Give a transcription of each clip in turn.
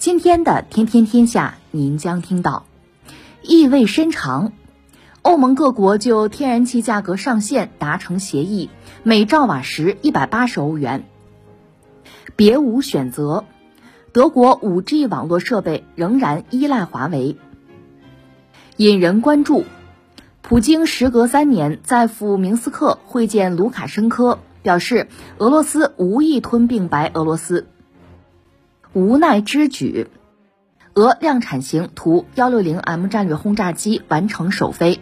今天的《天天天下》，您将听到意味深长。欧盟各国就天然气价格上限达成协议，每兆瓦时一百八十欧元。别无选择。德国 5G 网络设备仍然依赖华为，引人关注。普京时隔三年再赴明斯克会见卢卡申科，表示俄罗斯无意吞并白俄罗斯。无奈之举，俄量产型图 160M 战略轰炸机完成首飞。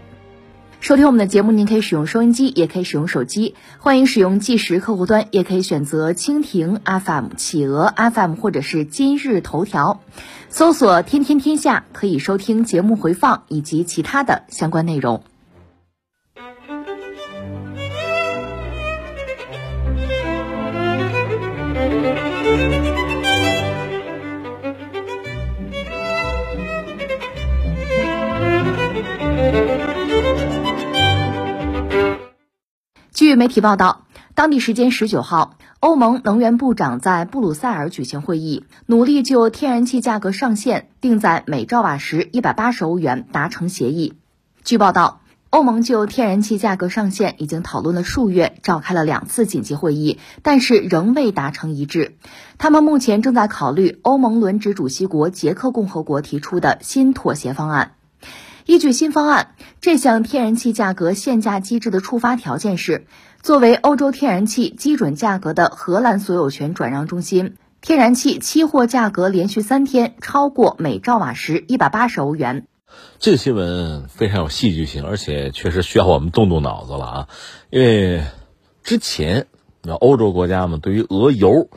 收听我们的节目，您可以使用收音机，也可以使用手机。欢迎使用计时客户端，也可以选择蜻蜓 FM、企鹅 FM 或者是今日头条，搜索“天天天下”，可以收听节目回放以及其他的相关内容。据媒体报道，当地时间十九号，欧盟能源部长在布鲁塞尔举行会议，努力就天然气价格上限定在每兆瓦时一百八十欧元达成协议。据报道，欧盟就天然气价格上限已经讨论了数月，召开了两次紧急会议，但是仍未达成一致。他们目前正在考虑欧盟轮值主席国捷克共和国提出的新妥协方案。依据新方案，这项天然气价格限价机制的触发条件是，作为欧洲天然气基准价格的荷兰所有权转让中心，天然气期货价格连续三天超过每兆瓦时一百八十欧元。这个新闻非常有戏剧性，而且确实需要我们动动脑子了啊！因为之前那欧洲国家嘛对于俄油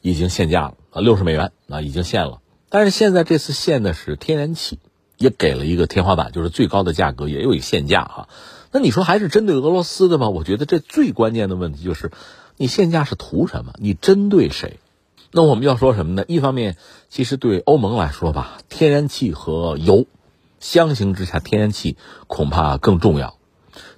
已经限价了啊，六十美元啊已经限了，但是现在这次限的是天然气。也给了一个天花板，就是最高的价格也有一限价哈。那你说还是针对俄罗斯的吗？我觉得这最关键的问题就是，你限价是图什么？你针对谁？那我们要说什么呢？一方面，其实对欧盟来说吧，天然气和油相形之下，天然气恐怕更重要。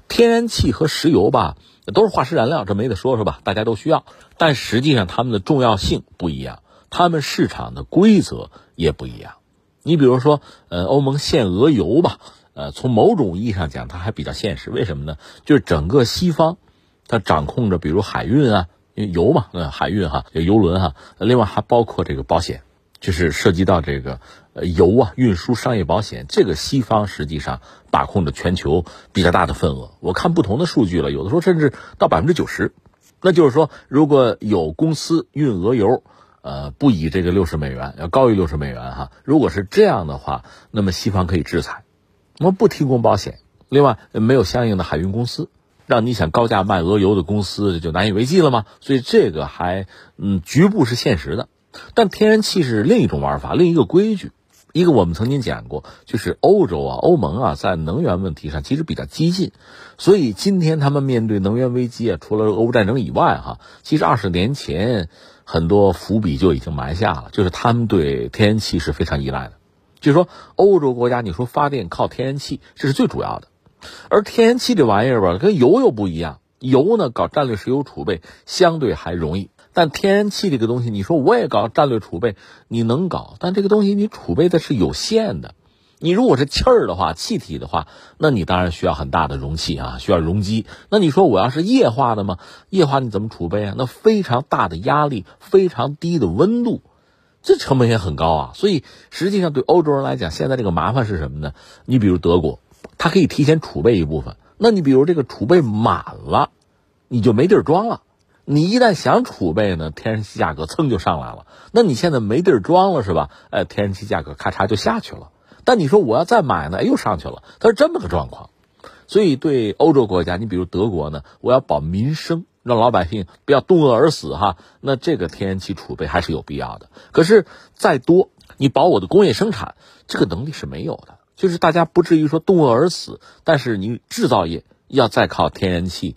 天然气和石油吧，都是化石燃料，这没得说，是吧？大家都需要，但实际上它们的重要性不一样，它们市场的规则也不一样。你比如说，呃，欧盟限俄油吧，呃，从某种意义上讲，它还比较现实。为什么呢？就是整个西方，它掌控着，比如海运啊，因为油嘛，呃，海运哈，有油轮哈，另外还包括这个保险，就是涉及到这个呃油啊运输商业保险，这个西方实际上把控着全球比较大的份额。我看不同的数据了，有的时候甚至到百分之九十。那就是说，如果有公司运俄油，呃，不以这个六十美元，要高于六十美元哈。如果是这样的话，那么西方可以制裁，我们不提供保险，另外没有相应的海运公司，让你想高价卖俄油的公司就难以为继了吗？所以这个还嗯局部是现实的，但天然气是另一种玩法，另一个规矩。一个我们曾经讲过，就是欧洲啊、欧盟啊，在能源问题上其实比较激进，所以今天他们面对能源危机啊，除了俄乌战争以外哈，其实二十年前很多伏笔就已经埋下了，就是他们对天然气是非常依赖的。就说，欧洲国家你说发电靠天然气，这是最主要的，而天然气这玩意儿吧，跟油又不一样，油呢搞战略石油储备相对还容易。但天然气这个东西，你说我也搞战略储备，你能搞？但这个东西你储备的是有限的。你如果是气儿的话，气体的话，那你当然需要很大的容器啊，需要容积。那你说我要是液化的吗？液化你怎么储备啊？那非常大的压力，非常低的温度，这成本也很高啊。所以实际上对欧洲人来讲，现在这个麻烦是什么呢？你比如德国，它可以提前储备一部分。那你比如这个储备满了，你就没地儿装了。你一旦想储备呢，天然气价格蹭就上来了。那你现在没地儿装了是吧？哎，天然气价格咔嚓就下去了。但你说我要再买呢，又上去了。它是这么个状况。所以对欧洲国家，你比如德国呢，我要保民生，让老百姓不要冻饿而死哈。那这个天然气储备还是有必要的。可是再多你保我的工业生产，这个能力是没有的。就是大家不至于说冻饿而死，但是你制造业要再靠天然气，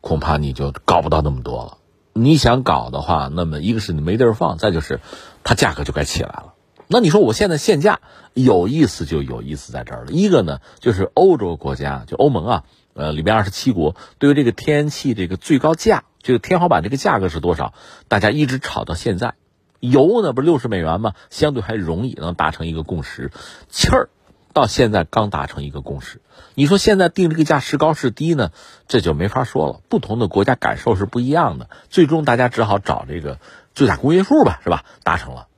恐怕你就搞不到那么多了。你想搞的话，那么一个是你没地儿放，再就是它价格就该起来了。那你说我现在限价有意思就有意思在这儿了。一个呢，就是欧洲国家，就欧盟啊，呃，里边二十七国对于这个天然气这个最高价，这个天花板这个价格是多少？大家一直吵到现在。油呢不是六十美元吗？相对还容易能达成一个共识。气儿到现在刚达成一个共识。你说现在定这个价是高是低呢？这就没法说了。不同的国家感受是不一样的。最终大家只好找这个最大公约数吧，是吧？达成了。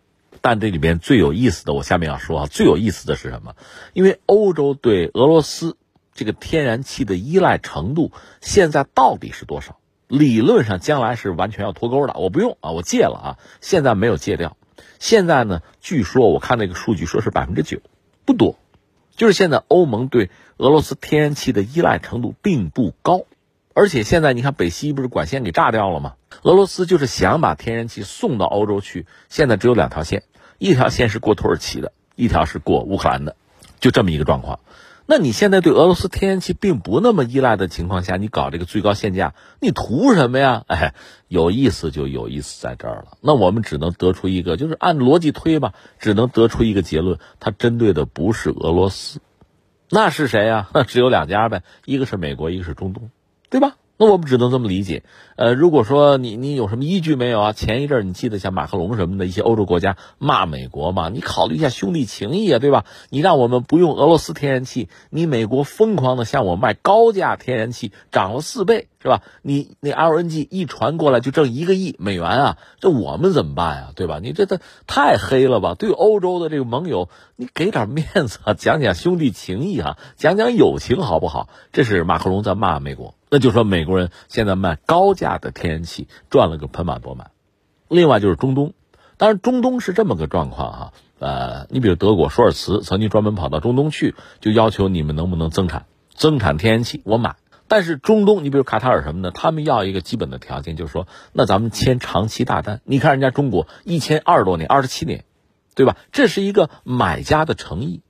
但这里边最有意思的，我下面要说啊，最有意思的是什么？因为欧洲对俄罗斯这个天然气的依赖程度现在到底是多少？理论上将来是完全要脱钩的，我不用啊，我戒了啊，现在没有戒掉。现在呢，据说我看那个数据说是百分之九，不多。就是现在欧盟对俄罗斯天然气的依赖程度并不高，而且现在你看北溪不是管线给炸掉了吗？俄罗斯就是想把天然气送到欧洲去，现在只有两条线。一条线是过土耳其的，一条是过乌克兰的，就这么一个状况。那你现在对俄罗斯天然气并不那么依赖的情况下，你搞这个最高限价，你图什么呀？哎，有意思就有意思在这儿了。那我们只能得出一个，就是按逻辑推吧，只能得出一个结论：它针对的不是俄罗斯，那是谁呀？那 只有两家呗，一个是美国，一个是中东，对吧？那我们只能这么理解，呃，如果说你你有什么依据没有啊？前一阵你记得像马克龙什么的一些欧洲国家骂美国嘛？你考虑一下兄弟情谊啊，对吧？你让我们不用俄罗斯天然气，你美国疯狂的向我卖高价天然气，涨了四倍，是吧？你那 LNG 一传过来就挣一个亿美元啊，这我们怎么办呀？对吧？你这这太黑了吧？对欧洲的这个盟友，你给点面子啊，讲讲兄弟情谊啊，讲讲友情好不好？这是马克龙在骂美国。那就说美国人现在卖高价的天然气赚了个盆满钵满，另外就是中东，当然中东是这么个状况哈，呃，你比如德国舒尔茨曾经专门跑到中东去，就要求你们能不能增产，增产天然气我买。但是中东，你比如卡塔尔什么的，他们要一个基本的条件，就是说，那咱们签长期大单。你看人家中国一签二十多年，二十七年，对吧？这是一个买家的诚意。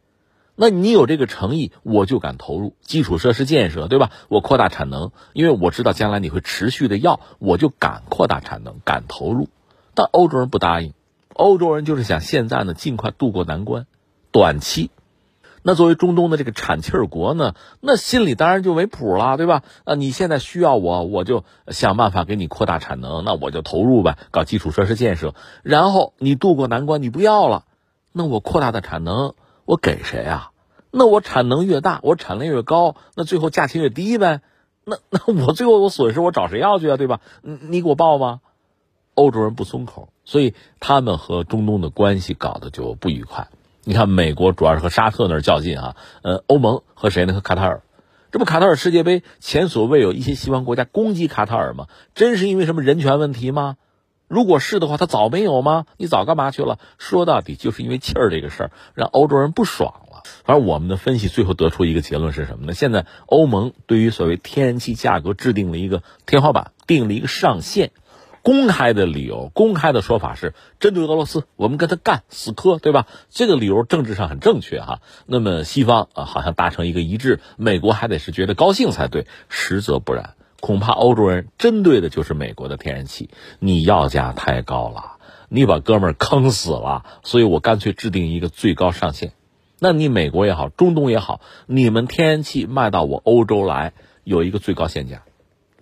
那你有这个诚意，我就敢投入基础设施建设，对吧？我扩大产能，因为我知道将来你会持续的要，我就敢扩大产能，敢投入。但欧洲人不答应，欧洲人就是想现在呢尽快渡过难关，短期。那作为中东的这个产气儿国呢，那心里当然就没谱了，对吧？啊，你现在需要我，我就想办法给你扩大产能，那我就投入呗，搞基础设施建设。然后你渡过难关，你不要了，那我扩大的产能。我给谁啊？那我产能越大，我产量越高，那最后价钱越低呗。那那我最后我损失我找谁要去啊？对吧？你你给我报吗？欧洲人不松口，所以他们和中东的关系搞得就不愉快。你看，美国主要是和沙特那儿较劲啊，呃，欧盟和谁呢？和卡塔尔。这不卡塔尔世界杯前所未有，一些西方国家攻击卡塔尔吗？真是因为什么人权问题吗？如果是的话，他早没有吗？你早干嘛去了？说到底就是因为气儿这个事儿，让欧洲人不爽了。反正我们的分析最后得出一个结论是什么呢？现在欧盟对于所谓天然气价格制定了一个天花板，定了一个上限。公开的理由，公开的说法是针对俄罗斯，我们跟他干死磕，对吧？这个理由政治上很正确哈。那么西方啊，好像达成一个一致，美国还得是觉得高兴才对，实则不然。恐怕欧洲人针对的就是美国的天然气，你要价太高了，你把哥们儿坑死了，所以我干脆制定一个最高上限。那你美国也好，中东也好，你们天然气卖到我欧洲来有一个最高限价，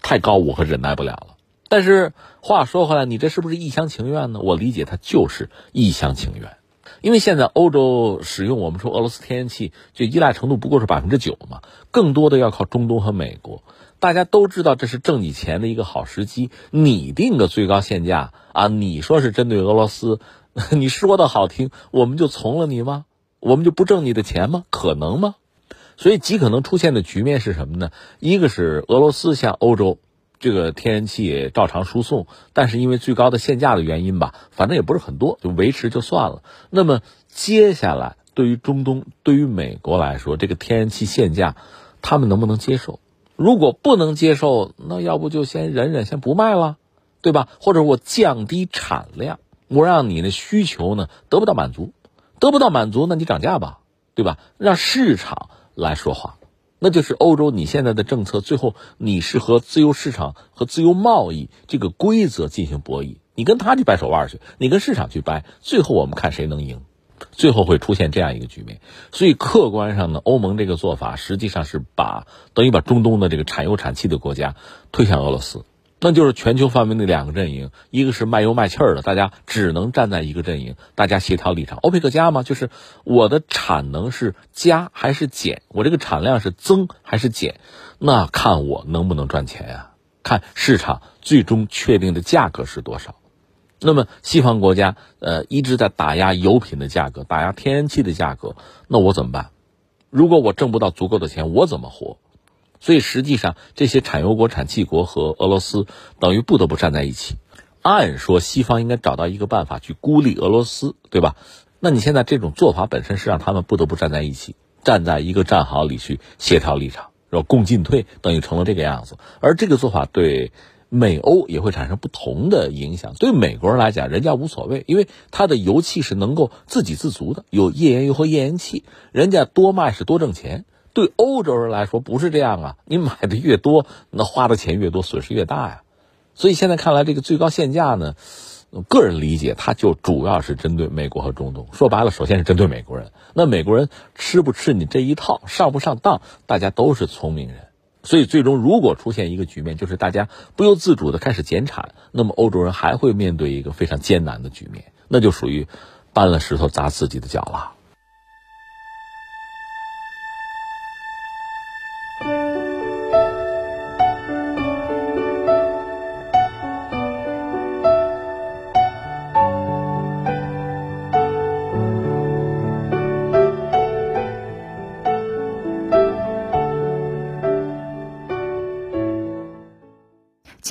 太高我可忍耐不了了。但是话说回来，你这是不是一厢情愿呢？我理解它就是一厢情愿，因为现在欧洲使用我们说俄罗斯天然气，就依赖程度不过是百分之九嘛，更多的要靠中东和美国。大家都知道这是挣你钱的一个好时机，你定个最高限价啊？你说是针对俄罗斯，你说的好听，我们就从了你吗？我们就不挣你的钱吗？可能吗？所以极可能出现的局面是什么呢？一个是俄罗斯向欧洲这个天然气照常输送，但是因为最高的限价的原因吧，反正也不是很多，就维持就算了。那么接下来对于中东、对于美国来说，这个天然气限价，他们能不能接受？如果不能接受，那要不就先忍忍，先不卖了，对吧？或者我降低产量，我让你的需求呢得不到满足，得不到满足，那你涨价吧，对吧？让市场来说话，那就是欧洲你现在的政策，最后你是和自由市场和自由贸易这个规则进行博弈，你跟他去掰手腕去，你跟市场去掰，最后我们看谁能赢。最后会出现这样一个局面，所以客观上呢，欧盟这个做法实际上是把等于把中东的这个产油产气的国家推向俄罗斯，那就是全球范围内两个阵营，一个是卖油卖气儿的，大家只能站在一个阵营，大家协调立场。欧佩克加吗，就是我的产能是加还是减，我这个产量是增还是减，那看我能不能赚钱呀？看市场最终确定的价格是多少。那么西方国家呃一直在打压油品的价格，打压天然气的价格，那我怎么办？如果我挣不到足够的钱，我怎么活？所以实际上这些产油国、产气国和俄罗斯等于不得不站在一起。按说西方应该找到一个办法去孤立俄罗斯，对吧？那你现在这种做法本身是让他们不得不站在一起，站在一个战壕里去协调立场，然后共进退，等于成了这个样子。而这个做法对。美欧也会产生不同的影响。对美国人来讲，人家无所谓，因为他的油气是能够自给自足的，有页岩油和页岩气，人家多卖是多挣钱。对欧洲人来说不是这样啊，你买的越多，那花的钱越多，损失越大呀。所以现在看来，这个最高限价呢，个人理解，它就主要是针对美国和中东。说白了，首先是针对美国人。那美国人吃不吃你这一套，上不上当，大家都是聪明人。所以，最终如果出现一个局面，就是大家不由自主的开始减产，那么欧洲人还会面对一个非常艰难的局面，那就属于搬了石头砸自己的脚了。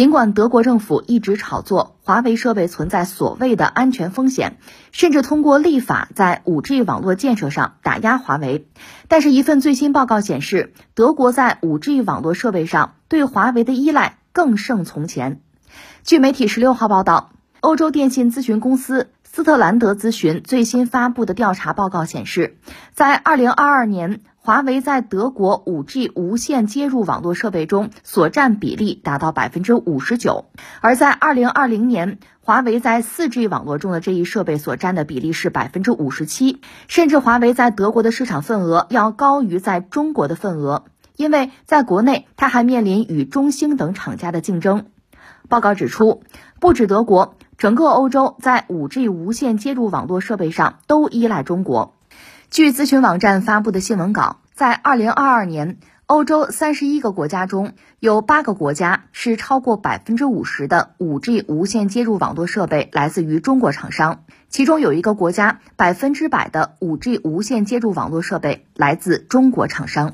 尽管德国政府一直炒作华为设备存在所谓的安全风险，甚至通过立法在 5G 网络建设上打压华为，但是，一份最新报告显示，德国在 5G 网络设备上对华为的依赖更胜从前。据媒体十六号报道，欧洲电信咨询公司斯特兰德咨询最新发布的调查报告显示，在2022年。华为在德国 5G 无线接入网络设备中所占比例达到百分之五十九，而在2020年，华为在 4G 网络中的这一设备所占的比例是百分之五十七，甚至华为在德国的市场份额要高于在中国的份额，因为在国内它还面临与中兴等厂家的竞争。报告指出，不止德国，整个欧洲在 5G 无线接入网络设备上都依赖中国。据咨询网站发布的新闻稿，在二零二二年，欧洲三十一个国家中有八个国家是超过百分之五十的五 G 无线接入网络设备来自于中国厂商，其中有一个国家百分之百的五 G 无线接入网络设备来自中国厂商。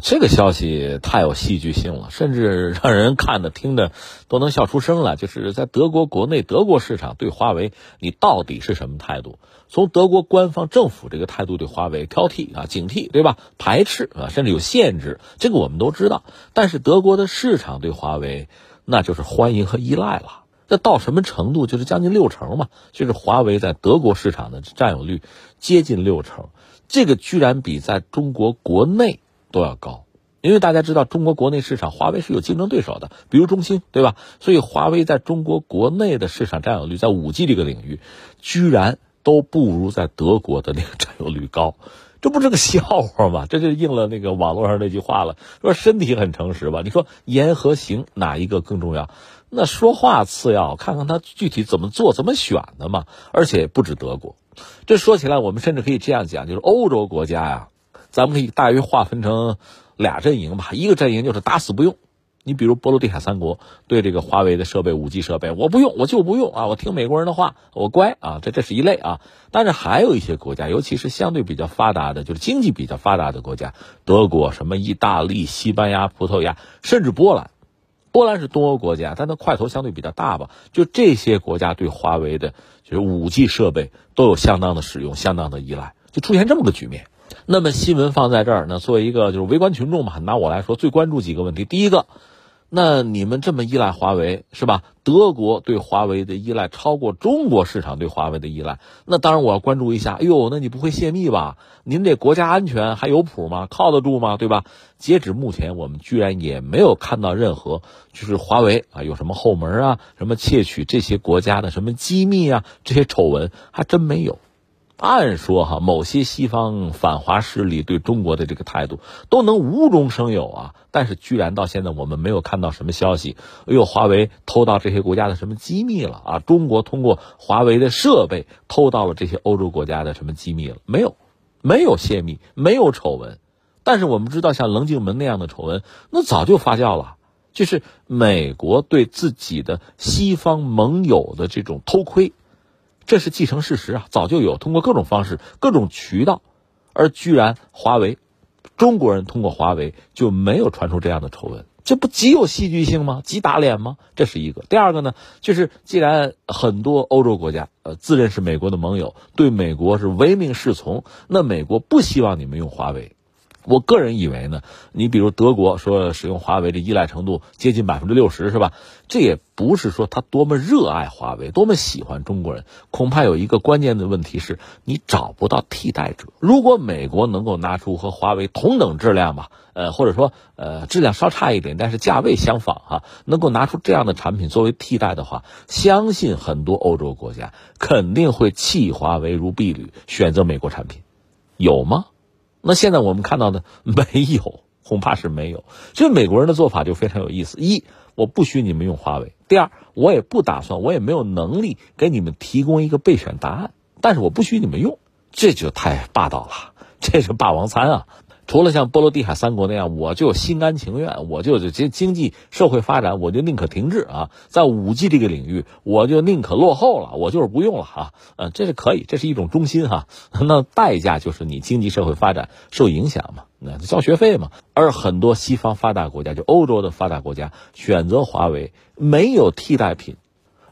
这个消息太有戏剧性了，甚至让人看的听的都能笑出声来。就是在德国国内，德国市场对华为，你到底是什么态度？从德国官方政府这个态度对华为挑剔啊、警惕，对吧？排斥啊，甚至有限制，这个我们都知道。但是德国的市场对华为，那就是欢迎和依赖了。这到什么程度？就是将近六成嘛，就是华为在德国市场的占有率接近六成，这个居然比在中国国内。都要高，因为大家知道中国国内市场，华为是有竞争对手的，比如中兴，对吧？所以华为在中国国内的市场占有率，在五 G 这个领域，居然都不如在德国的那个占有率高，这不是个笑话吗？这就应了那个网络上那句话了，说身体很诚实吧？你说言和行哪一个更重要？那说话次要，看看他具体怎么做、怎么选的嘛。而且不止德国，这说起来，我们甚至可以这样讲，就是欧洲国家呀。咱们可以大约划分成俩阵营吧，一个阵营就是打死不用。你比如波罗的海三国对这个华为的设备、五 G 设备，我不用，我就不用啊，我听美国人的话，我乖啊，这这是一类啊。但是还有一些国家，尤其是相对比较发达的，就是经济比较发达的国家，德国、什么意大利、西班牙、葡萄牙，甚至波兰。波兰是东欧国家，但它块头相对比较大吧。就这些国家对华为的，就是五 G 设备都有相当的使用、相当的依赖，就出现这么个局面。那么新闻放在这儿呢，作为一个就是围观群众嘛，拿我来说，最关注几个问题。第一个，那你们这么依赖华为是吧？德国对华为的依赖超过中国市场对华为的依赖，那当然我要关注一下。哎呦，那你不会泄密吧？您这国家安全还有谱吗？靠得住吗？对吧？截止目前，我们居然也没有看到任何就是华为啊有什么后门啊，什么窃取这些国家的什么机密啊，这些丑闻还真没有。按说哈，某些西方反华势力对中国的这个态度都能无中生有啊，但是居然到现在我们没有看到什么消息，哎呦，华为偷到这些国家的什么机密了啊？中国通过华为的设备偷到了这些欧洲国家的什么机密了？没有，没有泄密，没有丑闻。但是我们知道，像棱镜门那样的丑闻，那早就发酵了，就是美国对自己的西方盟友的这种偷窥。这是既成事实啊，早就有通过各种方式、各种渠道，而居然华为，中国人通过华为就没有传出这样的丑闻，这不极有戏剧性吗？极打脸吗？这是一个。第二个呢，就是既然很多欧洲国家呃自认是美国的盟友，对美国是唯命是从，那美国不希望你们用华为。我个人以为呢，你比如德国说使用华为的依赖程度接近百分之六十，是吧？这也不是说他多么热爱华为，多么喜欢中国人，恐怕有一个关键的问题是你找不到替代者。如果美国能够拿出和华为同等质量吧，呃，或者说呃质量稍差一点，但是价位相仿哈，能够拿出这样的产品作为替代的话，相信很多欧洲国家肯定会弃华为如敝履，选择美国产品，有吗？那现在我们看到的 没有，恐怕是没有。所以美国人的做法就非常有意思：一，我不许你们用华为；第二，我也不打算，我也没有能力给你们提供一个备选答案，但是我不许你们用，这就太霸道了，这是霸王餐啊！除了像波罗的海三国那样，我就心甘情愿，我就这经济社会发展，我就宁可停滞啊，在五 G 这个领域，我就宁可落后了，我就是不用了哈，嗯，这是可以，这是一种忠心哈。那代价就是你经济社会发展受影响嘛，那交学费嘛。而很多西方发达国家，就欧洲的发达国家，选择华为没有替代品，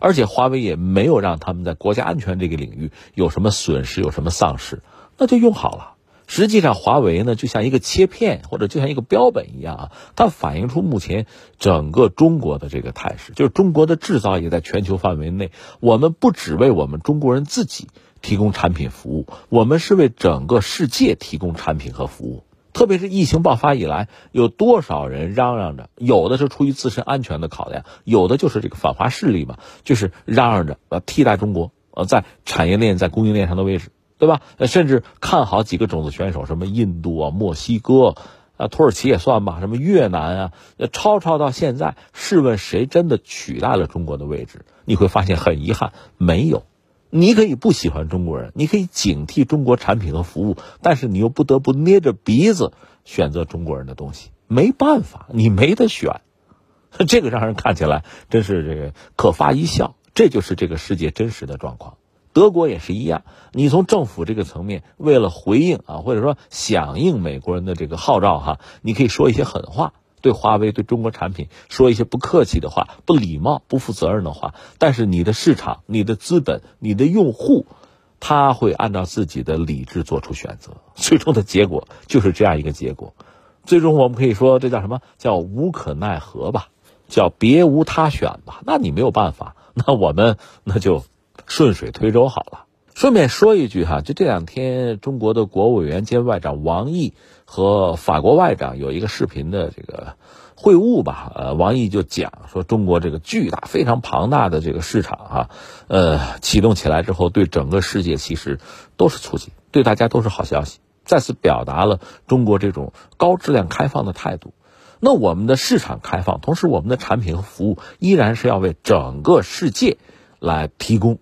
而且华为也没有让他们在国家安全这个领域有什么损失，有什么丧失，那就用好了。实际上，华为呢就像一个切片，或者就像一个标本一样啊，它反映出目前整个中国的这个态势，就是中国的制造业在全球范围内，我们不只为我们中国人自己提供产品服务，我们是为整个世界提供产品和服务。特别是疫情爆发以来，有多少人嚷嚷着，有的是出于自身安全的考量，有的就是这个反华势力嘛，就是嚷嚷着呃替代中国呃在产业链在供应链上的位置。对吧？甚至看好几个种子选手，什么印度啊、墨西哥啊、土耳其也算吧，什么越南啊，超超到现在，试问谁真的取代了中国的位置？你会发现很遗憾，没有。你可以不喜欢中国人，你可以警惕中国产品和服务，但是你又不得不捏着鼻子选择中国人的东西，没办法，你没得选。这个让人看起来真是这个可发一笑，这就是这个世界真实的状况。德国也是一样，你从政府这个层面，为了回应啊，或者说响应美国人的这个号召哈，你可以说一些狠话，对华为、对中国产品说一些不客气的话、不礼貌、不负责任的话。但是你的市场、你的资本、你的用户，他会按照自己的理智做出选择，最终的结果就是这样一个结果。最终我们可以说，这叫什么叫无可奈何吧？叫别无他选吧？那你没有办法，那我们那就。顺水推舟好了。顺便说一句哈，就这两天，中国的国务委员兼外长王毅和法国外长有一个视频的这个会晤吧。呃，王毅就讲说，中国这个巨大、非常庞大的这个市场哈，呃，启动起来之后，对整个世界其实都是促进，对大家都是好消息。再次表达了中国这种高质量开放的态度。那我们的市场开放，同时我们的产品和服务依然是要为整个世界来提供。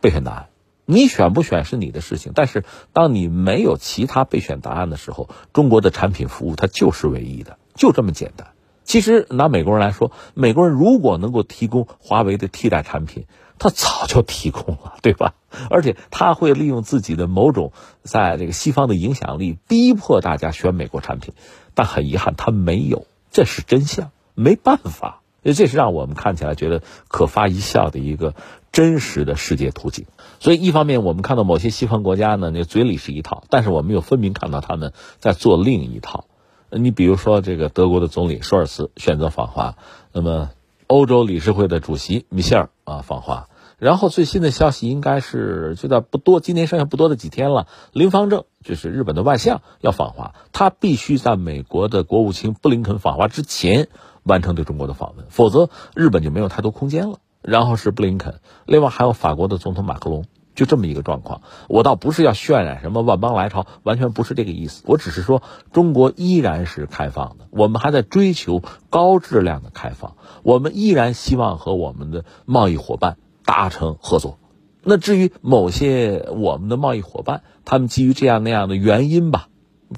备选答案，你选不选是你的事情。但是，当你没有其他备选答案的时候，中国的产品服务它就是唯一的，就这么简单。其实拿美国人来说，美国人如果能够提供华为的替代产品，他早就提供了，对吧？而且他会利用自己的某种在这个西方的影响力，逼迫大家选美国产品。但很遗憾，他没有，这是真相，没办法。这是让我们看起来觉得可发一笑的一个。真实的世界图景，所以一方面我们看到某些西方国家呢，那嘴里是一套，但是我们又分明看到他们在做另一套。你比如说这个德国的总理舒尔茨选择访华，那么欧洲理事会的主席米歇尔啊访华。然后最新的消息应该是就在不多，今年剩下不多的几天了。林方正就是日本的外相要访华，他必须在美国的国务卿布林肯访华之前完成对中国的访问，否则日本就没有太多空间了。然后是布林肯，另外还有法国的总统马克龙，就这么一个状况。我倒不是要渲染什么万邦来朝，完全不是这个意思。我只是说中国依然是开放的，我们还在追求高质量的开放，我们依然希望和我们的贸易伙伴。达成合作，那至于某些我们的贸易伙伴，他们基于这样那样的原因吧，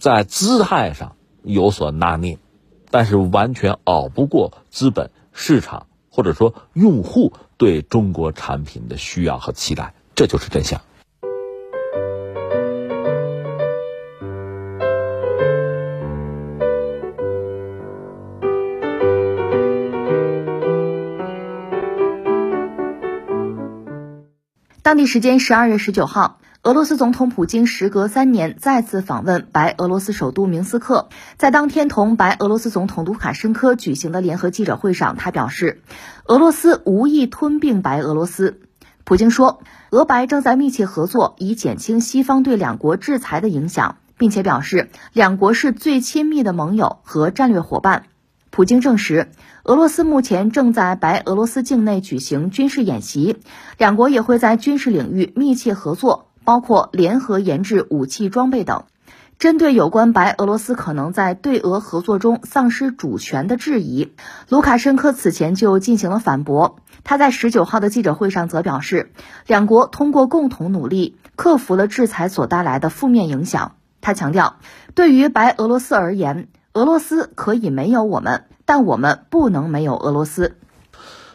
在姿态上有所拿捏，但是完全熬不过资本市场或者说用户对中国产品的需要和期待，这就是真相。当地时间十二月十九号，俄罗斯总统普京时隔三年再次访问白俄罗斯首都明斯克。在当天同白俄罗斯总统卢卡申科举行的联合记者会上，他表示，俄罗斯无意吞并白俄罗斯。普京说，俄白正在密切合作，以减轻西方对两国制裁的影响，并且表示两国是最亲密的盟友和战略伙伴。普京证实，俄罗斯目前正在白俄罗斯境内举行军事演习，两国也会在军事领域密切合作，包括联合研制武器装备等。针对有关白俄罗斯可能在对俄合作中丧失主权的质疑，卢卡申科此前就进行了反驳。他在十九号的记者会上则表示，两国通过共同努力克服了制裁所带来的负面影响。他强调，对于白俄罗斯而言，俄罗斯可以没有我们，但我们不能没有俄罗斯。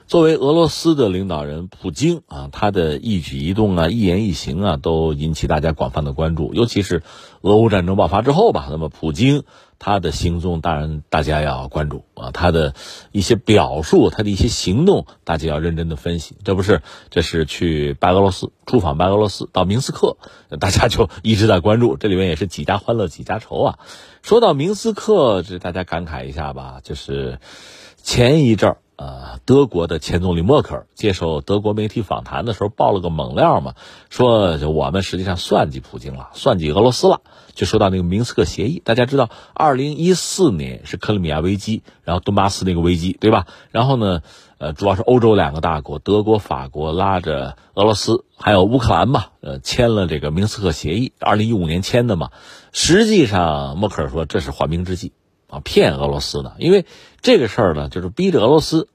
作为俄罗斯的领导人，普京啊，他的一举一动啊，一言一行啊，都引起大家广泛的关注。尤其是俄乌战争爆发之后吧，那么普京。他的行踪当然大家要关注啊，他的一些表述，他的一些行动，大家要认真的分析。这不是，这是去白俄罗斯出访白俄罗斯到明斯克，大家就一直在关注。这里面也是几家欢乐几家愁啊。说到明斯克，这大家感慨一下吧，就是前一阵儿。呃，德国的前总理默克尔接受德国媒体访谈的时候爆了个猛料嘛，说就我们实际上算计普京了，算计俄罗斯了。就说到那个明斯克协议，大家知道，二零一四年是克里米亚危机，然后顿巴斯那个危机，对吧？然后呢，呃，主要是欧洲两个大国，德国、法国拉着俄罗斯还有乌克兰嘛，呃，签了这个明斯克协议，二零一五年签的嘛。实际上，默克尔说这是缓兵之计。啊，骗俄罗斯的，因为这个事儿呢，就是逼着俄罗斯，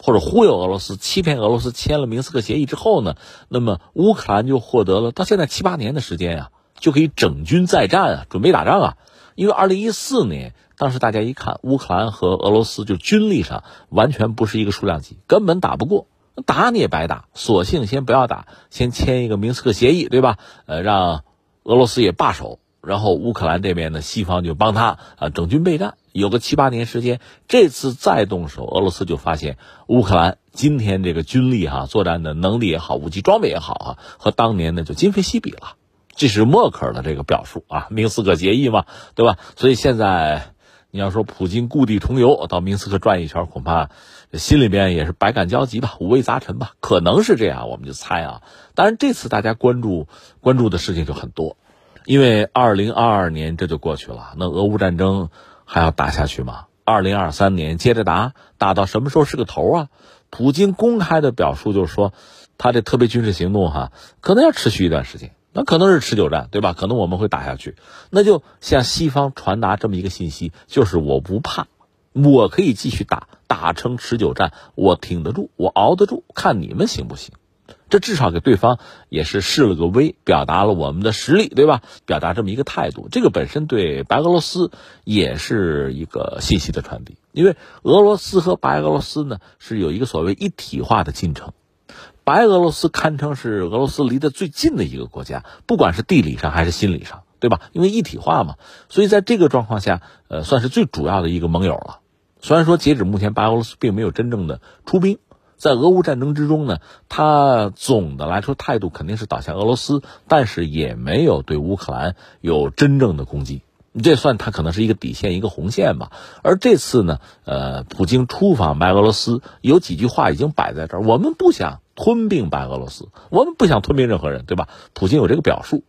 或者忽悠俄罗斯，欺骗俄罗斯签了明斯克协议之后呢，那么乌克兰就获得了到现在七八年的时间啊，就可以整军再战啊，准备打仗啊。因为二零一四年，当时大家一看，乌克兰和俄罗斯就军力上完全不是一个数量级，根本打不过，打你也白打，索性先不要打，先签一个明斯克协议，对吧？呃，让俄罗斯也罢手。然后乌克兰这边呢，西方就帮他啊整军备战，有个七八年时间。这次再动手，俄罗斯就发现乌克兰今天这个军力哈，作战的能力也好，武器装备也好啊，和当年呢就今非昔比了。这是默克尔的这个表述啊，明斯克协议嘛，对吧？所以现在你要说普京故地重游，到明斯克转一圈，恐怕心里边也是百感交集吧，五味杂陈吧，可能是这样，我们就猜啊。当然，这次大家关注关注的事情就很多。因为二零二二年这就过去了，那俄乌战争还要打下去吗？二零二三年接着打，打到什么时候是个头啊？普京公开的表述就是说，他这特别军事行动哈，可能要持续一段时间，那可能是持久战，对吧？可能我们会打下去，那就向西方传达这么一个信息，就是我不怕，我可以继续打，打成持久战，我挺得住，我熬得住，看你们行不行。这至少给对方也是示了个威，表达了我们的实力，对吧？表达这么一个态度，这个本身对白俄罗斯也是一个信息的传递。因为俄罗斯和白俄罗斯呢是有一个所谓一体化的进程，白俄罗斯堪称是俄罗斯离得最近的一个国家，不管是地理上还是心理上，对吧？因为一体化嘛，所以在这个状况下，呃，算是最主要的一个盟友了。虽然说截止目前，白俄罗斯并没有真正的出兵。在俄乌战争之中呢，他总的来说态度肯定是倒向俄罗斯，但是也没有对乌克兰有真正的攻击。这算他可能是一个底线，一个红线吧。而这次呢，呃，普京出访白俄罗斯，有几句话已经摆在这儿：我们不想吞并白俄罗斯，我们不想吞并任何人，对吧？普京有这个表述，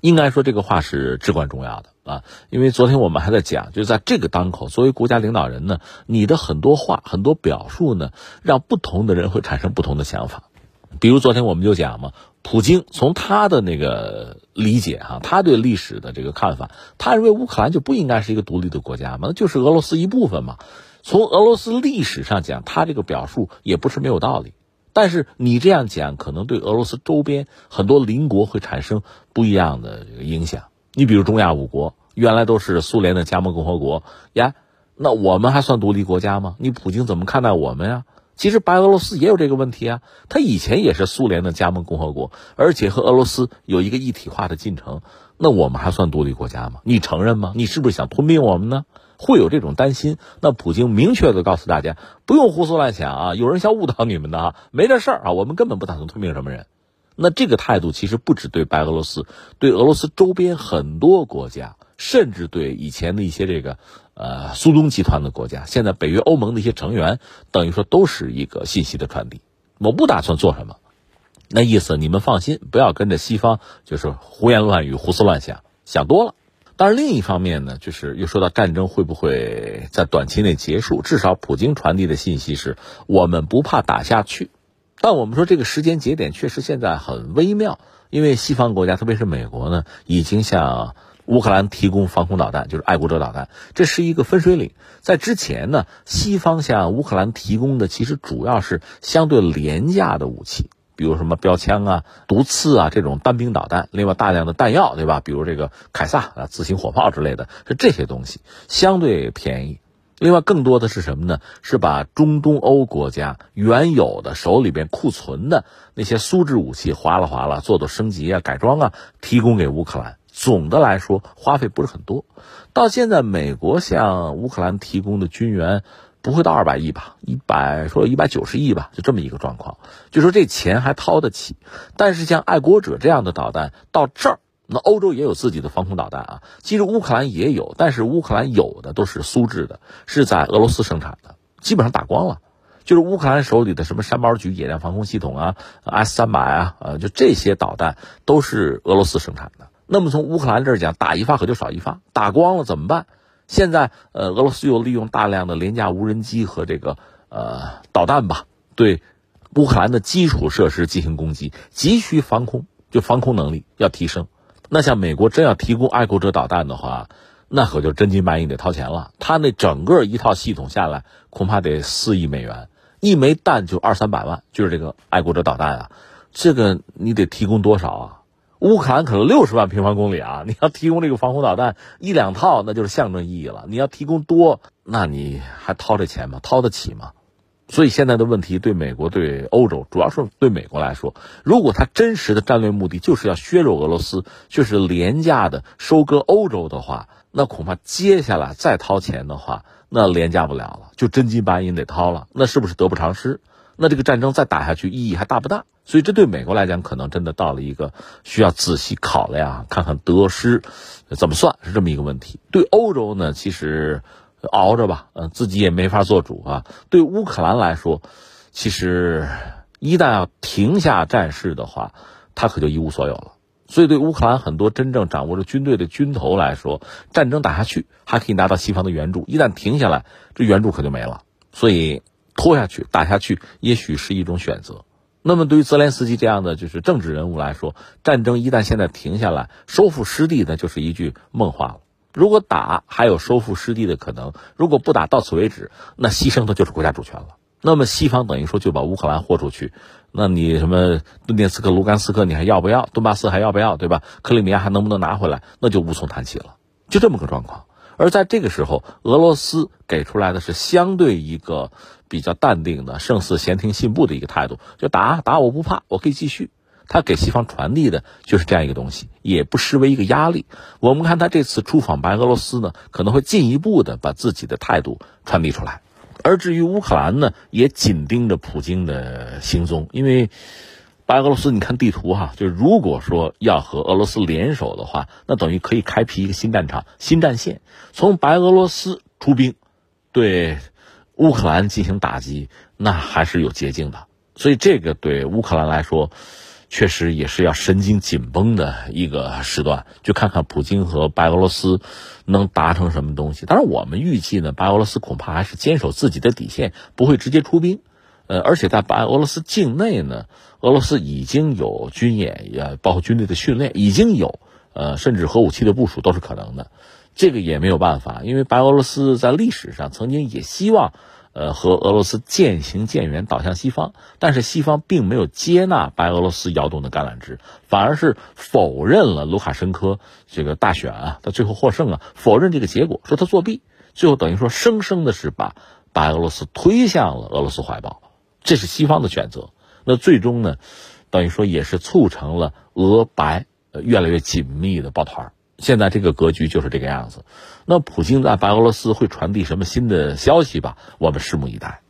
应该说这个话是至关重要的啊。因为昨天我们还在讲，就在这个当口，作为国家领导人呢，你的很多话、很多表述呢，让不同的人会产生不同的想法。比如昨天我们就讲嘛，普京从他的那个理解哈，他对历史的这个看法，他认为乌克兰就不应该是一个独立的国家嘛，那就是俄罗斯一部分嘛。从俄罗斯历史上讲，他这个表述也不是没有道理。但是你这样讲，可能对俄罗斯周边很多邻国会产生不一样的影响。你比如中亚五国，原来都是苏联的加盟共和国呀，那我们还算独立国家吗？你普京怎么看待我们呀？其实白俄罗斯也有这个问题啊，它以前也是苏联的加盟共和国，而且和俄罗斯有一个一体化的进程。那我们还算独立国家吗？你承认吗？你是不是想吞并我们呢？会有这种担心？那普京明确的告诉大家，不用胡思乱想啊，有人想误导你们的啊，没这事儿啊，我们根本不打算吞并什么人。那这个态度其实不只对白俄罗斯，对俄罗斯周边很多国家，甚至对以前的一些这个。呃，苏东集团的国家，现在北约欧盟的一些成员，等于说都是一个信息的传递。我不打算做什么，那意思你们放心，不要跟着西方就是胡言乱语、胡思乱想，想多了。但是另一方面呢，就是又说到战争会不会在短期内结束？至少普京传递的信息是我们不怕打下去，但我们说这个时间节点确实现在很微妙，因为西方国家，特别是美国呢，已经向。乌克兰提供防空导弹，就是爱国者导弹，这是一个分水岭。在之前呢，西方向乌克兰提供的其实主要是相对廉价的武器，比如什么标枪啊、毒刺啊这种单兵导弹，另外大量的弹药，对吧？比如这个凯撒啊、自行火炮之类的，是这些东西相对便宜。另外，更多的是什么呢？是把中东欧国家原有的手里边库存的那些苏制武器划拉划拉，做做升级啊、改装啊，提供给乌克兰。总的来说，花费不是很多。到现在，美国向乌克兰提供的军援不会到二百亿吧？一百说一百九十亿吧，就这么一个状况。就说这钱还掏得起。但是像爱国者这样的导弹到这儿，那欧洲也有自己的防空导弹啊。其实乌克兰也有，但是乌克兰有的都是苏制的，是在俄罗斯生产的，基本上打光了。就是乌克兰手里的什么山毛榉野战防空系统啊、S 三百啊，呃，就这些导弹都是俄罗斯生产的。那么从乌克兰这儿讲，打一发可就少一发，打光了怎么办？现在呃，俄罗斯又利用大量的廉价无人机和这个呃导弹吧，对乌克兰的基础设施进行攻击，急需防空，就防空能力要提升。那像美国真要提供爱国者导弹的话，那可就真金白银得掏钱了。他那整个一套系统下来，恐怕得四亿美元，一枚弹就二三百万，就是这个爱国者导弹啊，这个你得提供多少啊？乌克兰可能六十万平方公里啊！你要提供这个防空导弹一两套，那就是象征意义了。你要提供多，那你还掏这钱吗？掏得起吗？所以现在的问题对美国、对欧洲，主要是对美国来说，如果他真实的战略目的就是要削弱俄罗斯，就是廉价的收割欧洲的话，那恐怕接下来再掏钱的话，那廉价不了了，就真金白银得掏了。那是不是得不偿失？那这个战争再打下去意义还大不大？所以这对美国来讲，可能真的到了一个需要仔细考量、看看得失怎么算是这么一个问题。对欧洲呢，其实熬着吧，嗯，自己也没法做主啊。对乌克兰来说，其实一旦要停下战事的话，他可就一无所有了。所以对乌克兰很多真正掌握着军队的军头来说，战争打下去还可以拿到西方的援助，一旦停下来，这援助可就没了。所以。拖下去、打下去，也许是一种选择。那么，对于泽连斯基这样的就是政治人物来说，战争一旦现在停下来，收复失地，那就是一句梦话了。如果打，还有收复失地的可能；如果不打，到此为止，那牺牲的就是国家主权了。那么，西方等于说就把乌克兰豁出去，那你什么顿涅茨克、卢甘斯克，你还要不要？顿巴斯还要不要？对吧？克里米亚还能不能拿回来？那就无从谈起了。就这么个状况。而在这个时候，俄罗斯给出来的是相对一个比较淡定的、胜似闲庭信步的一个态度，就打打我不怕，我可以继续。他给西方传递的就是这样一个东西，也不失为一个压力。我们看他这次出访白俄罗斯呢，可能会进一步的把自己的态度传递出来。而至于乌克兰呢，也紧盯着普京的行踪，因为。白俄罗斯，你看地图哈，就如果说要和俄罗斯联手的话，那等于可以开辟一个新战场、新战线，从白俄罗斯出兵对乌克兰进行打击，那还是有捷径的。所以这个对乌克兰来说，确实也是要神经紧绷的一个时段。就看看普京和白俄罗斯能达成什么东西。当然，我们预计呢，白俄罗斯恐怕还是坚守自己的底线，不会直接出兵。呃，而且在白俄罗斯境内呢，俄罗斯已经有军演，也包括军队的训练，已经有，呃，甚至核武器的部署都是可能的。这个也没有办法，因为白俄罗斯在历史上曾经也希望，呃，和俄罗斯渐行渐远，倒向西方，但是西方并没有接纳白俄罗斯摇动的橄榄枝，反而是否认了卢卡申科这个大选啊，他最后获胜啊，否认这个结果，说他作弊，最后等于说生生的是把白俄罗斯推向了俄罗斯怀抱。这是西方的选择，那最终呢，等于说也是促成了俄白越来越紧密的抱团现在这个格局就是这个样子。那普京在白俄罗斯会传递什么新的消息吧？我们拭目以待。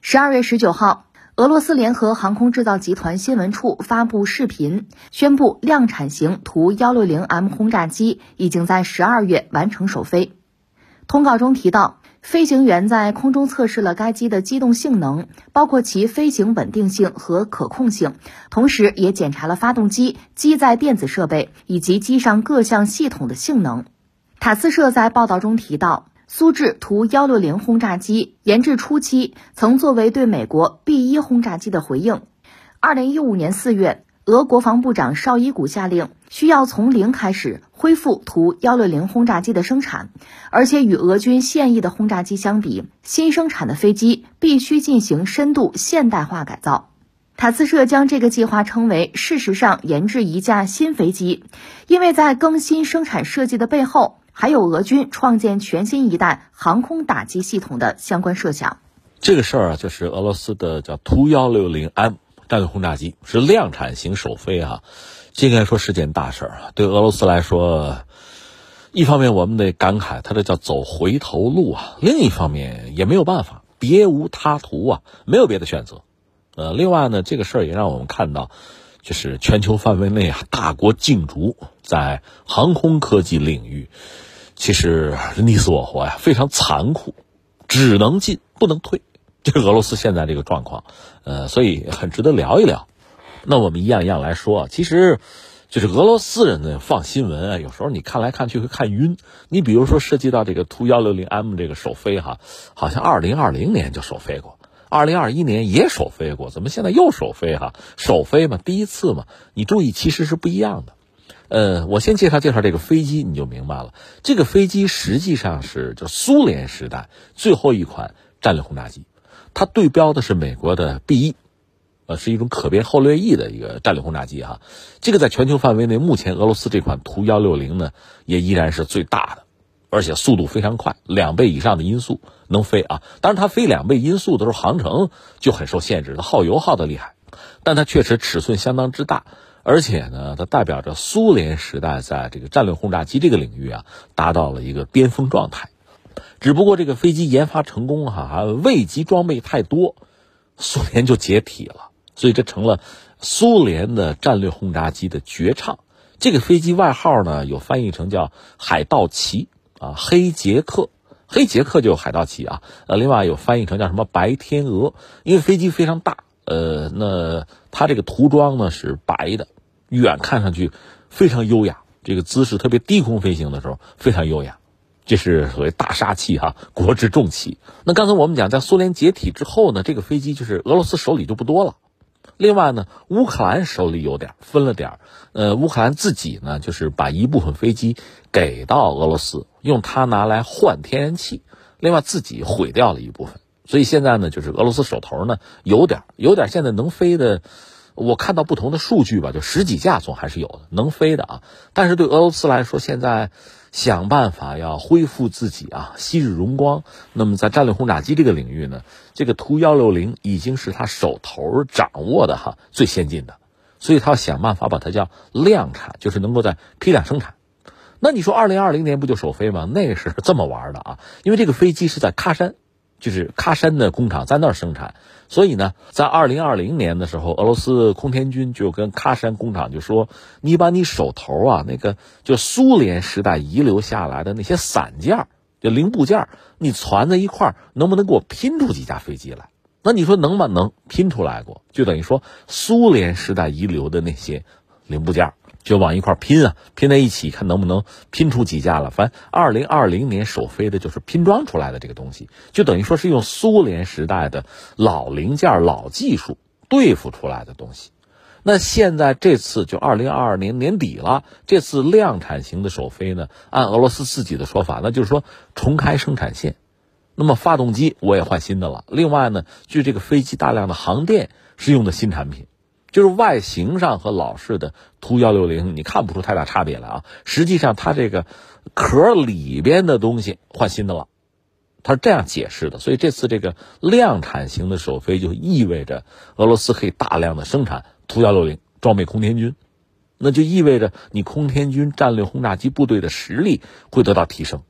十二月十九号，俄罗斯联合航空制造集团新闻处发布视频，宣布量产型图幺六零 M 轰炸机已经在十二月完成首飞。通告中提到，飞行员在空中测试了该机的机动性能，包括其飞行稳定性和可控性，同时也检查了发动机、机载电子设备以及机上各项系统的性能。塔斯社在报道中提到。苏制图幺六零轰炸机研制初期曾作为对美国 B 一轰炸机的回应。二零一五年四月，俄国防部长绍伊古下令，需要从零开始恢复图幺六零轰炸机的生产，而且与俄军现役的轰炸机相比，新生产的飞机必须进行深度现代化改造。塔斯社将这个计划称为“事实上研制一架新飞机”，因为在更新生产设计的背后。还有俄军创建全新一代航空打击系统的相关设想。这个事儿啊，就是俄罗斯的叫图幺六零 M 战略轰炸机是量产型首飞啊，这应该说是件大事儿啊。对俄罗斯来说，一方面我们得感慨，它这叫走回头路啊；另一方面也没有办法，别无他途啊，没有别的选择。呃，另外呢，这个事儿也让我们看到，就是全球范围内啊，大国竞逐在航空科技领域。其实你死我活呀，非常残酷，只能进不能退，这是俄罗斯现在这个状况，呃，所以很值得聊一聊。那我们一样一样来说啊，其实就是俄罗斯人呢放新闻啊，有时候你看来看去会看晕。你比如说涉及到这个图幺六零 M 这个首飞哈，好像二零二零年就首飞过，二零二一年也首飞过，怎么现在又首飞哈？首飞嘛，第一次嘛，你注意其实是不一样的。呃，我先介绍介绍这个飞机，你就明白了。这个飞机实际上是就苏联时代最后一款战略轰炸机，它对标的是美国的 B 一，呃，是一种可变后掠翼的一个战略轰炸机哈。这个在全球范围内，目前俄罗斯这款图幺六零呢，也依然是最大的，而且速度非常快，两倍以上的音速能飞啊。当然，它飞两倍音速的时候，航程就很受限制，它耗油耗的厉害，但它确实尺寸相当之大。而且呢，它代表着苏联时代在这个战略轰炸机这个领域啊，达到了一个巅峰状态。只不过这个飞机研发成功哈，还未及装备太多，苏联就解体了，所以这成了苏联的战略轰炸机的绝唱。这个飞机外号呢，有翻译成叫“海盗旗”啊，“黑杰克”，“黑杰克”就是海盗旗啊。呃，另外有翻译成叫什么“白天鹅”，因为飞机非常大，呃，那它这个涂装呢是白的。远看上去非常优雅，这个姿势特别低空飞行的时候非常优雅，这是所谓大杀器哈，国之重器。那刚才我们讲，在苏联解体之后呢，这个飞机就是俄罗斯手里就不多了。另外呢，乌克兰手里有点分了点呃，乌克兰自己呢就是把一部分飞机给到俄罗斯，用它拿来换天然气，另外自己毁掉了一部分。所以现在呢，就是俄罗斯手头呢有点有点现在能飞的。我看到不同的数据吧，就十几架总还是有的能飞的啊。但是对俄罗斯来说，现在想办法要恢复自己啊昔日荣光。那么在战略轰炸机这个领域呢，这个图幺六零已经是他手头掌握的哈最先进的，所以他要想办法把它叫量产，就是能够在批量生产。那你说二零二零年不就首飞吗？那是这么玩的啊，因为这个飞机是在喀山。就是喀山的工厂在那儿生产，所以呢，在二零二零年的时候，俄罗斯空天军就跟喀山工厂就说：“你把你手头啊那个就苏联时代遗留下来的那些散件就零部件你攒在一块，能不能给我拼出几架飞机来？”那你说能吗？能拼出来过，就等于说苏联时代遗留的那些零部件就往一块拼啊，拼在一起，看能不能拼出几架了。反正二零二零年首飞的就是拼装出来的这个东西，就等于说是用苏联时代的老零件、老技术对付出来的东西。那现在这次就二零二二年年底了，这次量产型的首飞呢，按俄罗斯自己的说法，那就是说重开生产线，那么发动机我也换新的了。另外呢，据这个飞机大量的航电是用的新产品。就是外形上和老式的图幺六零你看不出太大差别来啊，实际上它这个壳里边的东西换新的了，它是这样解释的。所以这次这个量产型的首飞就意味着俄罗斯可以大量的生产图幺六零装备空天军，那就意味着你空天军战略轰炸机部队的实力会得到提升。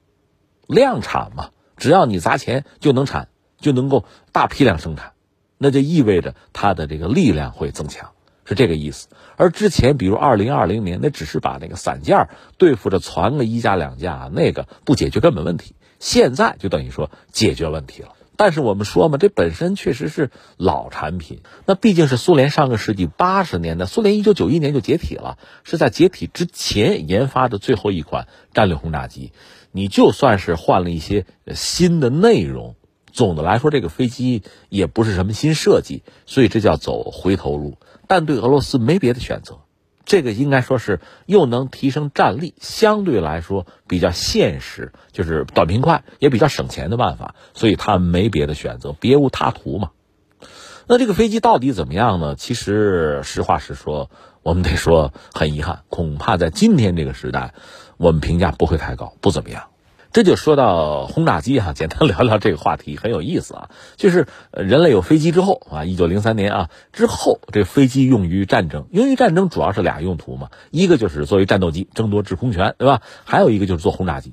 量产嘛，只要你砸钱就能产，就能够大批量生产。那就意味着它的这个力量会增强，是这个意思。而之前，比如二零二零年，那只是把那个散件对付着攒个一架两架，那个不解决根本问题。现在就等于说解决问题了。但是我们说嘛，这本身确实是老产品。那毕竟是苏联上个世纪八十年代，苏联一九九一年就解体了，是在解体之前研发的最后一款战略轰炸机。你就算是换了一些新的内容。总的来说，这个飞机也不是什么新设计，所以这叫走回头路。但对俄罗斯没别的选择，这个应该说是又能提升战力，相对来说比较现实，就是短平快，也比较省钱的办法。所以他没别的选择，别无他途嘛。那这个飞机到底怎么样呢？其实实话实说，我们得说很遗憾，恐怕在今天这个时代，我们评价不会太高，不怎么样。这就说到轰炸机哈，简单聊聊这个话题很有意思啊。就是人类有飞机之后啊，一九零三年啊之后，这飞机用于战争，用于战争主要是俩用途嘛，一个就是作为战斗机争夺制空权，对吧？还有一个就是做轰炸机，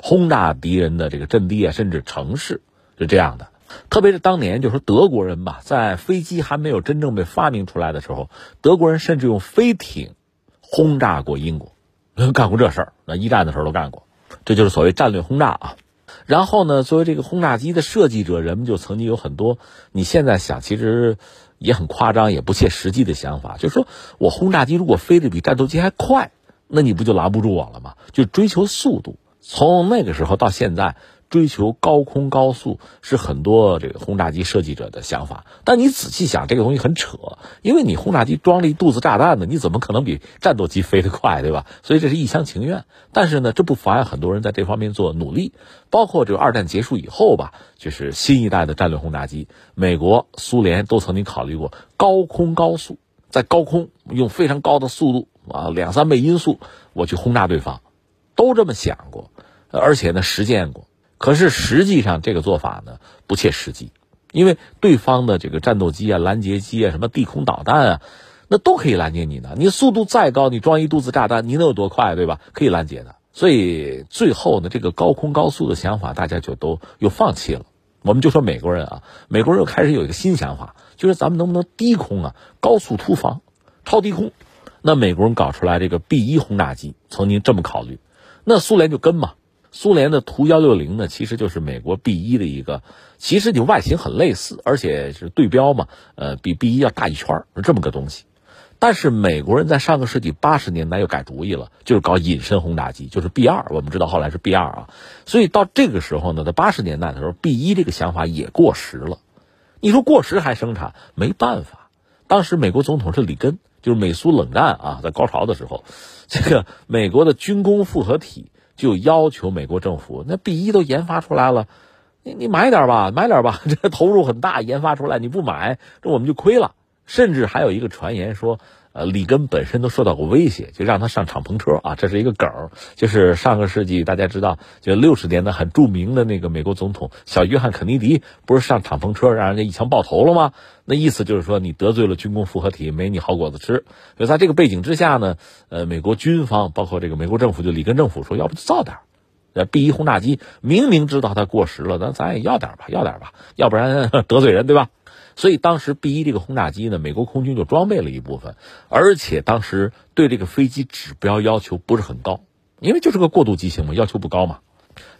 轰炸敌人的这个阵地啊，甚至城市是这样的。特别是当年就说德国人吧，在飞机还没有真正被发明出来的时候，德国人甚至用飞艇轰炸过英国，干过这事儿。那一战的时候都干过。这就是所谓战略轰炸啊，然后呢，作为这个轰炸机的设计者，人们就曾经有很多，你现在想其实也很夸张，也不切实际的想法，就是说我轰炸机如果飞得比战斗机还快，那你不就拦不住我了吗？就追求速度，从那个时候到现在。追求高空高速是很多这个轰炸机设计者的想法，但你仔细想，这个东西很扯，因为你轰炸机装了一肚子炸弹呢，你怎么可能比战斗机飞得快，对吧？所以这是一厢情愿。但是呢，这不妨碍很多人在这方面做努力，包括这个二战结束以后吧，就是新一代的战略轰炸机，美国、苏联都曾经考虑过高空高速，在高空用非常高的速度啊，两三倍音速，我去轰炸对方，都这么想过，而且呢，实践过。可是实际上这个做法呢不切实际，因为对方的这个战斗机啊、拦截机啊、什么地空导弹啊，那都可以拦截你的。你速度再高，你装一肚子炸弹，你能有多快，对吧？可以拦截的。所以最后呢，这个高空高速的想法，大家就都又放弃了。我们就说美国人啊，美国人又开始有一个新想法，就是咱们能不能低空啊，高速突防，超低空？那美国人搞出来这个 B 一轰炸机，曾经这么考虑，那苏联就跟嘛。苏联的图幺六零呢，其实就是美国 B 一的一个，其实你外形很类似，而且是对标嘛，呃，比 B 一要大一圈是这么个东西。但是美国人在上个世纪八十年代又改主意了，就是搞隐身轰炸机，就是 B 二。我们知道后来是 B 二啊，所以到这个时候呢，在八十年代的时候，B 一这个想法也过时了。你说过时还生产，没办法。当时美国总统是里根，就是美苏冷战啊，在高潮的时候，这个美国的军工复合体。就要求美国政府，那 B 一都研发出来了，你你买点吧，买点吧，这投入很大，研发出来你不买，这我们就亏了。甚至还有一个传言说，呃，里根本身都受到过威胁，就让他上敞篷车啊，这是一个梗。就是上个世纪大家知道，就六十年代很著名的那个美国总统小约翰肯尼迪，不是上敞篷车让人家一枪爆头了吗？那意思就是说你得罪了军工复合体，没你好果子吃。所以在这个背景之下呢，呃，美国军方包括这个美国政府就里根政府说，要不就造点儿，，B 一轰炸机明明知道它过时了，那咱也要点吧，要点吧，要不然 得罪人对吧？所以当时 B 一这个轰炸机呢，美国空军就装备了一部分，而且当时对这个飞机指标要求不是很高，因为就是个过渡机型嘛，要求不高嘛。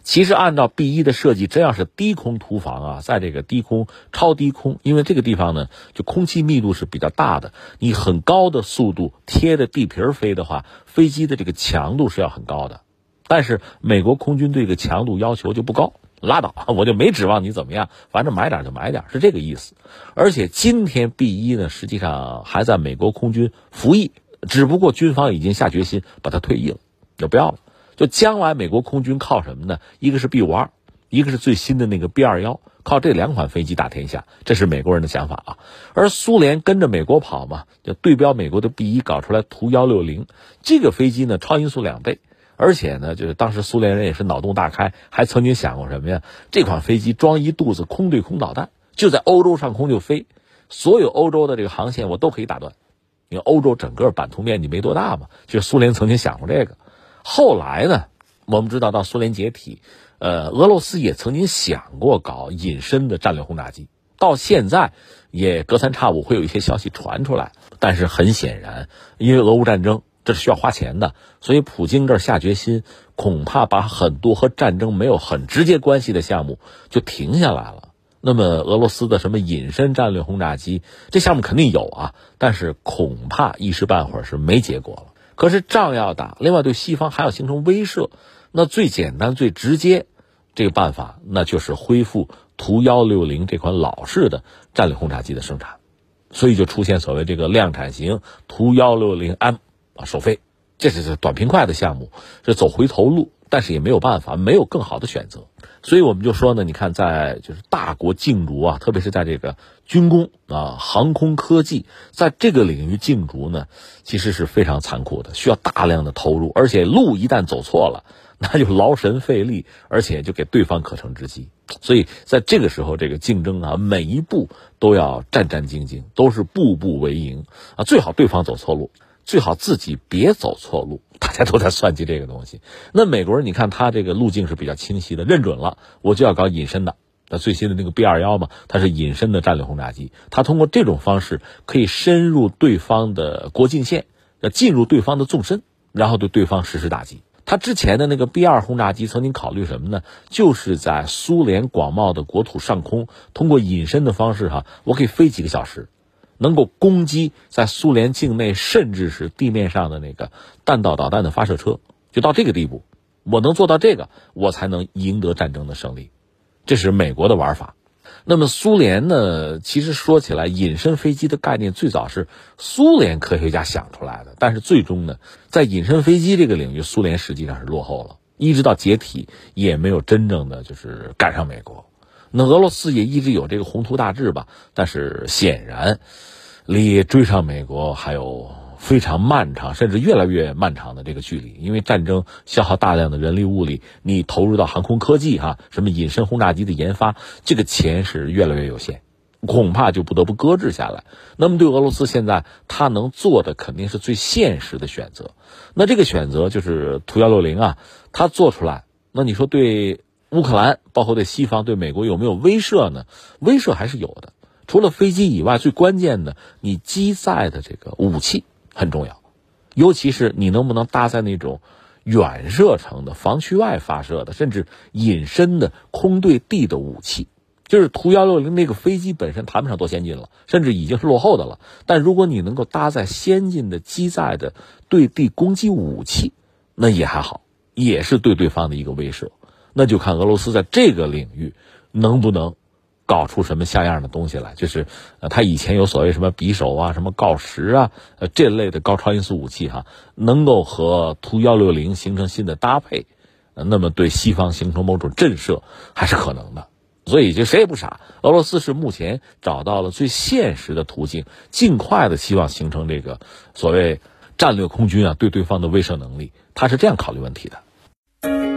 其实按照 B 一的设计，真要是低空突防啊，在这个低空、超低空，因为这个地方呢，就空气密度是比较大的，你很高的速度贴着地皮飞的话，飞机的这个强度是要很高的。但是美国空军对这个强度要求就不高。拉倒，我就没指望你怎么样，反正买点就买点，是这个意思。而且今天 B 一呢，实际上还在美国空军服役，只不过军方已经下决心把它退役了，就不要了。就将来美国空军靠什么呢？一个是 B 五二，一个是最新的那个 B 二幺，靠这两款飞机打天下，这是美国人的想法啊。而苏联跟着美国跑嘛，就对标美国的 B 一，搞出来图幺六零这个飞机呢，超音速两倍。而且呢，就是当时苏联人也是脑洞大开，还曾经想过什么呀？这款飞机装一肚子空对空导弹，就在欧洲上空就飞，所有欧洲的这个航线我都可以打断。因为欧洲整个版图面积没多大嘛，就苏联曾经想过这个。后来呢，我们知道到苏联解体，呃，俄罗斯也曾经想过搞隐身的战略轰炸机，到现在也隔三差五会有一些消息传出来。但是很显然，因为俄乌战争。这是需要花钱的，所以普京这儿下决心，恐怕把很多和战争没有很直接关系的项目就停下来了。那么俄罗斯的什么隐身战略轰炸机，这项目肯定有啊，但是恐怕一时半会儿是没结果了。可是仗要打，另外对西方还要形成威慑，那最简单最直接这个办法，那就是恢复图幺六零这款老式的战略轰炸机的生产，所以就出现所谓这个量产型图幺六零 M。啊，首飞，这是短平快的项目，是走回头路，但是也没有办法，没有更好的选择，所以我们就说呢，你看，在就是大国竞逐啊，特别是在这个军工啊、航空科技，在这个领域竞逐呢，其实是非常残酷的，需要大量的投入，而且路一旦走错了，那就劳神费力，而且就给对方可乘之机。所以在这个时候，这个竞争啊，每一步都要战战兢兢，都是步步为营啊，最好对方走错路。最好自己别走错路，大家都在算计这个东西。那美国人，你看他这个路径是比较清晰的，认准了我就要搞隐身的。那最新的那个 B 二幺嘛，它是隐身的战略轰炸机，它通过这种方式可以深入对方的国境线，要进入对方的纵深，然后对对方实施打击。他之前的那个 B 二轰炸机曾经考虑什么呢？就是在苏联广袤的国土上空，通过隐身的方式，哈，我可以飞几个小时。能够攻击在苏联境内，甚至是地面上的那个弹道导弹的发射车，就到这个地步，我能做到这个，我才能赢得战争的胜利。这是美国的玩法。那么苏联呢？其实说起来，隐身飞机的概念最早是苏联科学家想出来的，但是最终呢，在隐身飞机这个领域，苏联实际上是落后了，一直到解体也没有真正的就是赶上美国。那俄罗斯也一直有这个宏图大志吧，但是显然，离追上美国还有非常漫长，甚至越来越漫长的这个距离。因为战争消耗大量的人力物力，你投入到航空科技哈，什么隐身轰炸机的研发，这个钱是越来越有限，恐怕就不得不搁置下来。那么对俄罗斯现在，他能做的肯定是最现实的选择。那这个选择就是图幺六零啊，他做出来，那你说对？乌克兰包括对西方、对美国有没有威慑呢？威慑还是有的。除了飞机以外，最关键的，你机载的这个武器很重要，尤其是你能不能搭载那种远射程的、防区外发射的，甚至隐身的空对地的武器。就是图幺六零那个飞机本身谈不上多先进了，甚至已经是落后的了。但如果你能够搭载先进的机载的对地攻击武器，那也还好，也是对对方的一个威慑。那就看俄罗斯在这个领域能不能搞出什么像样的东西来。就是，呃，他以前有所谓什么匕首啊、什么锆石啊，呃，这类的高超音速武器哈，能够和图幺六零形成新的搭配，那么对西方形成某种震慑还是可能的。所以就谁也不傻，俄罗斯是目前找到了最现实的途径，尽快的希望形成这个所谓战略空军啊对对方的威慑能力，他是这样考虑问题的。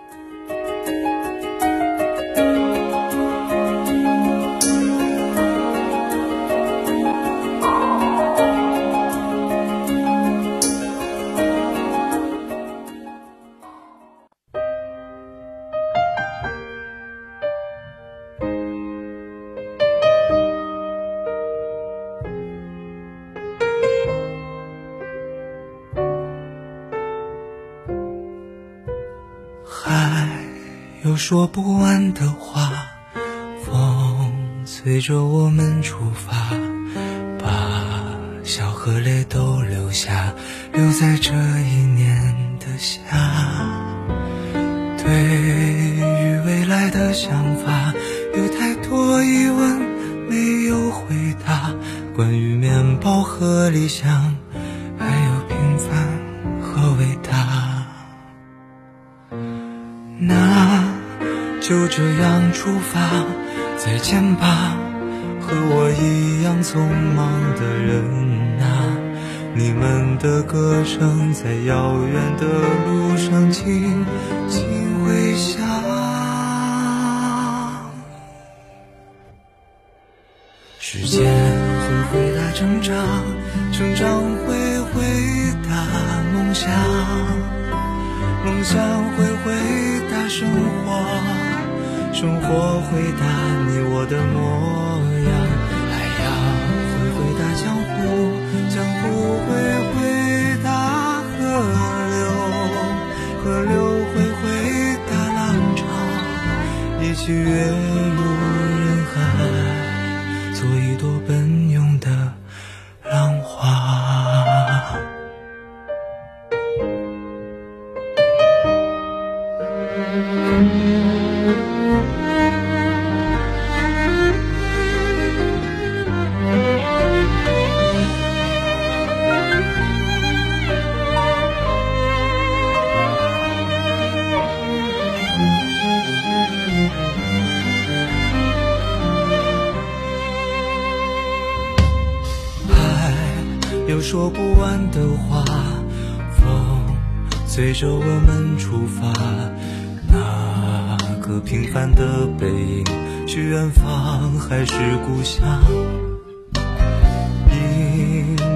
说不完的话，风催着我们出发，生活回答你我的模样，海洋会回答江湖，江湖会回答河流，河流会回答浪潮，一起跃入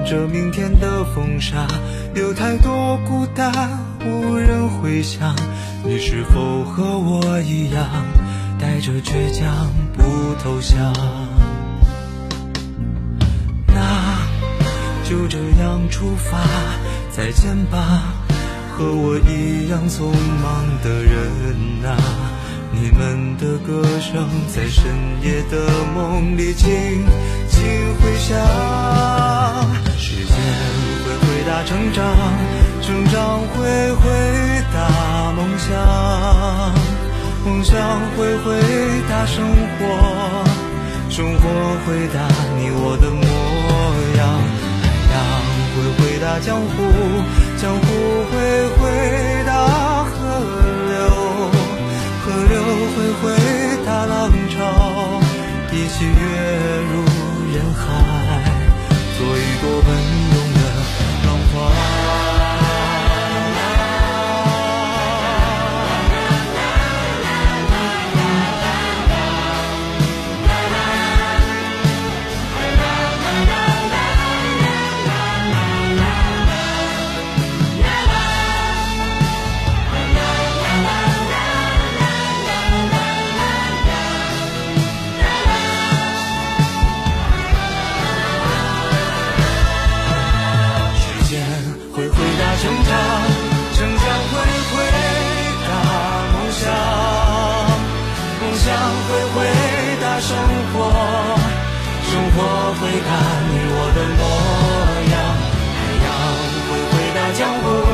着明天的风沙，有太多孤单无人回响。你是否和我一样，带着倔强不投降？那就这样出发，再见吧，和我一样匆忙的人啊！你们的歌声在深夜的梦里轻轻回响。成长，成长会回答梦想，梦想会回答生活，生活回答你我的模样。海洋会回答江湖，江湖会回答河流，河流会回答浪潮，一起跃入人海，做一朵奔生活会看你我的模样，太阳会回到江湖。